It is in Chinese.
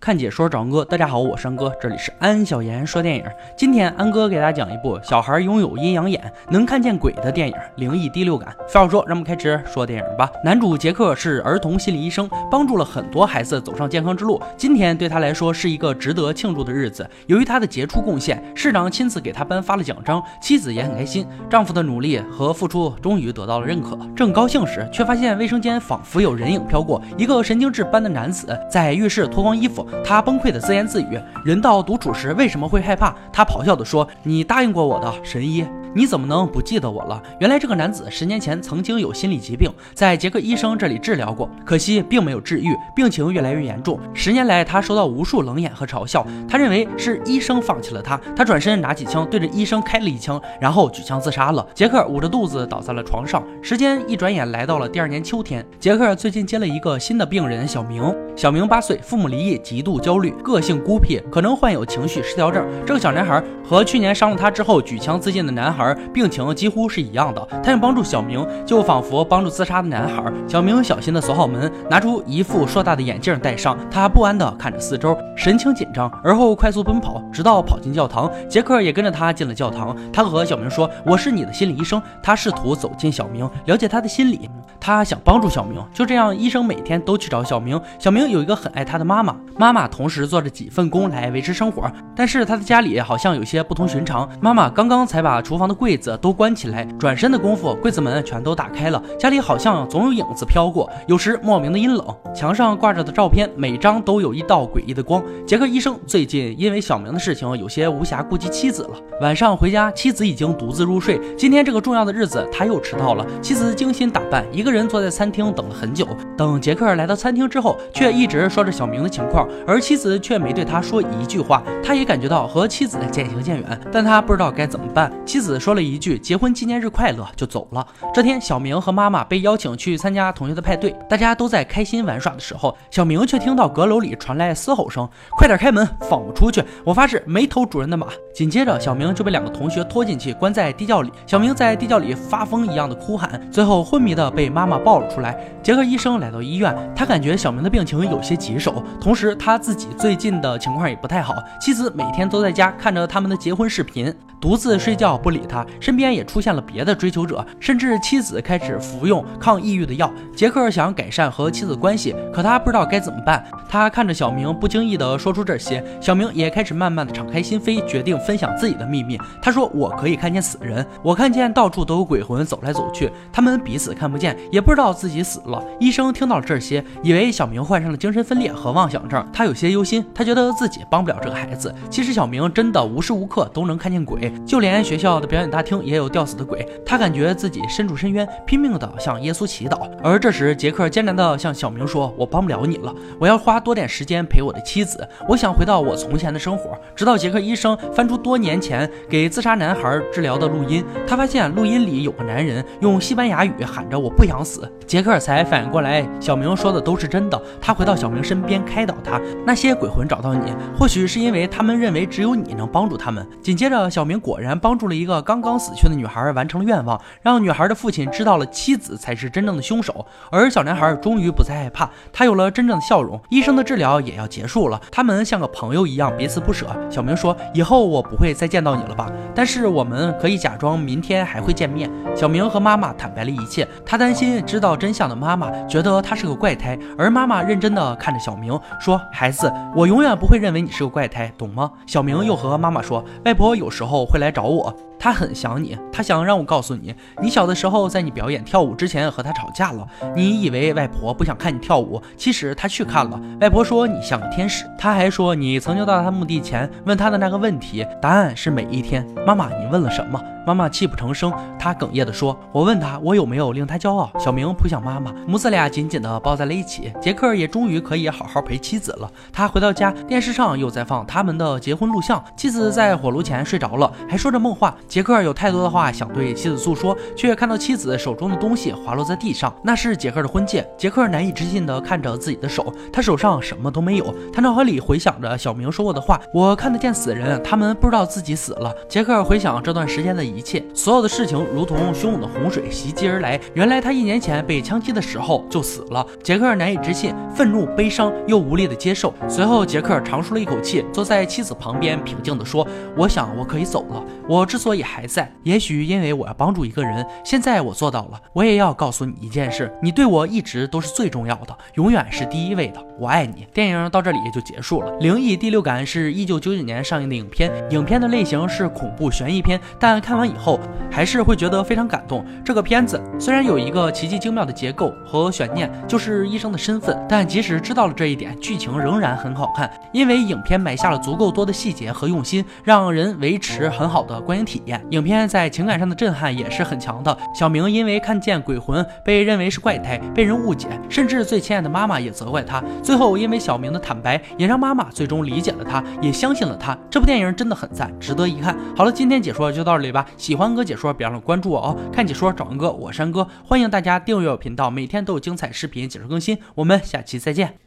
看解说找安哥，大家好，我是安哥，这里是安小言说电影。今天安哥给大家讲一部小孩拥有阴阳眼，能看见鬼的电影《灵异第六感》。废话少说，让我们开始说电影吧。男主杰克是儿童心理医生，帮助了很多孩子走上健康之路。今天对他来说是一个值得庆祝的日子。由于他的杰出贡献，市长亲自给他颁发了奖章，妻子也很开心。丈夫的努力和付出终于得到了认可。正高兴时，却发现卫生间仿佛有人影飘过，一个神经质般的男子在浴室脱光衣服。他崩溃的自言自语：“人到独处时为什么会害怕？”他咆哮地说：“你答应过我的，神医。”你怎么能不记得我了？原来这个男子十年前曾经有心理疾病，在杰克医生这里治疗过，可惜并没有治愈，病情越来越严重。十年来，他受到无数冷眼和嘲笑。他认为是医生放弃了他。他转身拿起枪对着医生开了一枪，然后举枪自杀了。杰克捂着肚子倒在了床上。时间一转眼来到了第二年秋天，杰克最近接了一个新的病人小明。小明八岁，父母离异，极度焦虑，个性孤僻，可能患有情绪失调症。这个小男孩和去年伤了他之后举枪自尽的男孩。病情几乎是一样的，他想帮助小明，就仿佛帮助自杀的男孩。小明小心地锁好门，拿出一副硕大的眼镜戴上，他不安地看着四周，神情紧张，而后快速奔跑，直到跑进教堂。杰克也跟着他进了教堂。他和小明说：“我是你的心理医生。”他试图走进小明，了解他的心理。他想帮助小明。就这样，医生每天都去找小明。小明有一个很爱他的妈妈，妈妈同时做着几份工来维持生活，但是他的家里好像有些不同寻常。妈妈刚刚才把厨房的柜子。都关起来，转身的功夫，柜子门全都打开了。家里好像总有影子飘过，有时莫名的阴冷。墙上挂着的照片，每张都有一道诡异的光。杰克医生最近因为小明的事情，有些无暇顾及妻子了。晚上回家，妻子已经独自入睡。今天这个重要的日子，他又迟到了。妻子精心打扮，一个人坐在餐厅等了很久。等杰克来到餐厅之后，却一一直说着小明的情况，而妻子却没对他说一句话。他也感觉到和妻子渐行渐远，但他不知道该怎么办。妻子说了一。句结婚纪念日快乐就走了。这天，小明和妈妈被邀请去参加同学的派对，大家都在开心玩耍的时候，小明却听到阁楼里传来嘶吼声：“快点开门，放我出去！我发誓没偷主人的马。”紧接着，小明就被两个同学拖进去，关在地窖里。小明在地窖里发疯一样的哭喊，最后昏迷的被妈妈抱了出来。杰克医生来到医院，他感觉小明的病情有些棘手，同时他自己最近的情况也不太好。妻子每天都在家看着他们的结婚视频，独自睡觉不理他。身边也出现了别的追求者，甚至妻子开始服用抗抑郁的药。杰克想改善和妻子关系，可他不知道该怎么办。他看着小明不经意的说出这些，小明也开始慢慢的敞开心扉，决定分享自己的秘密。他说：“我可以看见死人，我看见到处都有鬼魂走来走去，他们彼此看不见，也不知道自己死了。”医生听到了这些，以为小明患上了精神分裂和妄想症，他有些忧心，他觉得自己帮不了这个孩子。其实小明真的无时无刻都能看见鬼，就连学校的表演大厅。也有吊死的鬼，他感觉自己身处深渊，拼命的向耶稣祈祷。而这时，杰克艰难的向小明说：“我帮不了你了，我要花多点时间陪我的妻子，我想回到我从前的生活。”直到杰克医生翻出多年前给自杀男孩治疗的录音，他发现录音里有个男人用西班牙语喊着“我不想死”，杰克才反应过来，小明说的都是真的。他回到小明身边，开导他：“那些鬼魂找到你，或许是因为他们认为只有你能帮助他们。”紧接着，小明果然帮助了一个刚刚死。去的女孩完成了愿望，让女孩的父亲知道了妻子才是真正的凶手，而小男孩终于不再害怕，他有了真正的笑容。医生的治疗也要结束了，他们像个朋友一样彼此不舍。小明说：“以后我不会再见到你了吧？但是我们可以假装明天还会见面。”小明和妈妈坦白了一切，他担心知道真相的妈妈觉得他是个怪胎，而妈妈认真的看着小明说：“孩子，我永远不会认为你是个怪胎，懂吗？”小明又和妈妈说：“外婆有时候会来找我。”他很想你，他想让我告诉你，你小的时候在你表演跳舞之前和他吵架了。你以为外婆不想看你跳舞，其实她去看了。外婆说你像个天使，他还说你曾经到他墓地前问他的那个问题，答案是每一天。妈妈，你问了什么？妈妈泣不成声，她哽咽地说：“我问他，我有没有令他骄傲？”小明扑向妈妈，母子俩紧紧地抱在了一起。杰克也终于可以好好陪妻子了。他回到家，电视上又在放他们的结婚录像。妻子在火炉前睡着了，还说着梦话。杰克有太多的话想对妻子诉说，却看到妻子手中的东西滑落在地上，那是杰克的婚戒。杰克难以置信地看着自己的手，他手上什么都没有。他脑海里回想着小明说过的话：“我看得见死人，他们不知道自己死了。”杰克回想这段时间的一切，所有的事情如同汹涌的洪水袭击而来。原来他一年前被枪击的时候就死了。杰克难以置信，愤怒、悲伤又无力的接受。随后，杰克长舒了一口气，坐在妻子旁边，平静地说：“我想我可以走了。我之所以还在，也许因为我要帮助一个人。现在我做到了。我也要告诉你一件事：你对我一直都是最重要的，永远是第一位的。我爱你。”电影到这里也就结束了。《灵异第六感》是一九九九年上映的影片，影片的类型是恐怖悬疑片，但看完以后还是会觉得非常感动。这个片子虽然有一个奇迹精妙的结构和悬念，就是医生的身份，但即使知道了这一点，剧情仍然很好看，因为影片埋下了足够多的细节和用心，让人维持很好的观影体验。影片在情感上的震撼也是很强的。小明因为看见鬼魂，被认为是怪胎，被人误解，甚至最亲爱的妈妈也责怪他。最后因为小明的坦白，也让妈妈最终理解了他，也相信了他。这部电影真的很赞，值得一看。好了，今天解说就到这里吧。喜欢哥解说，别忘了关注我哦。看解说找安哥，我山哥，欢迎大家订阅我频道，每天都有精彩视频解说更新。我们下期再见。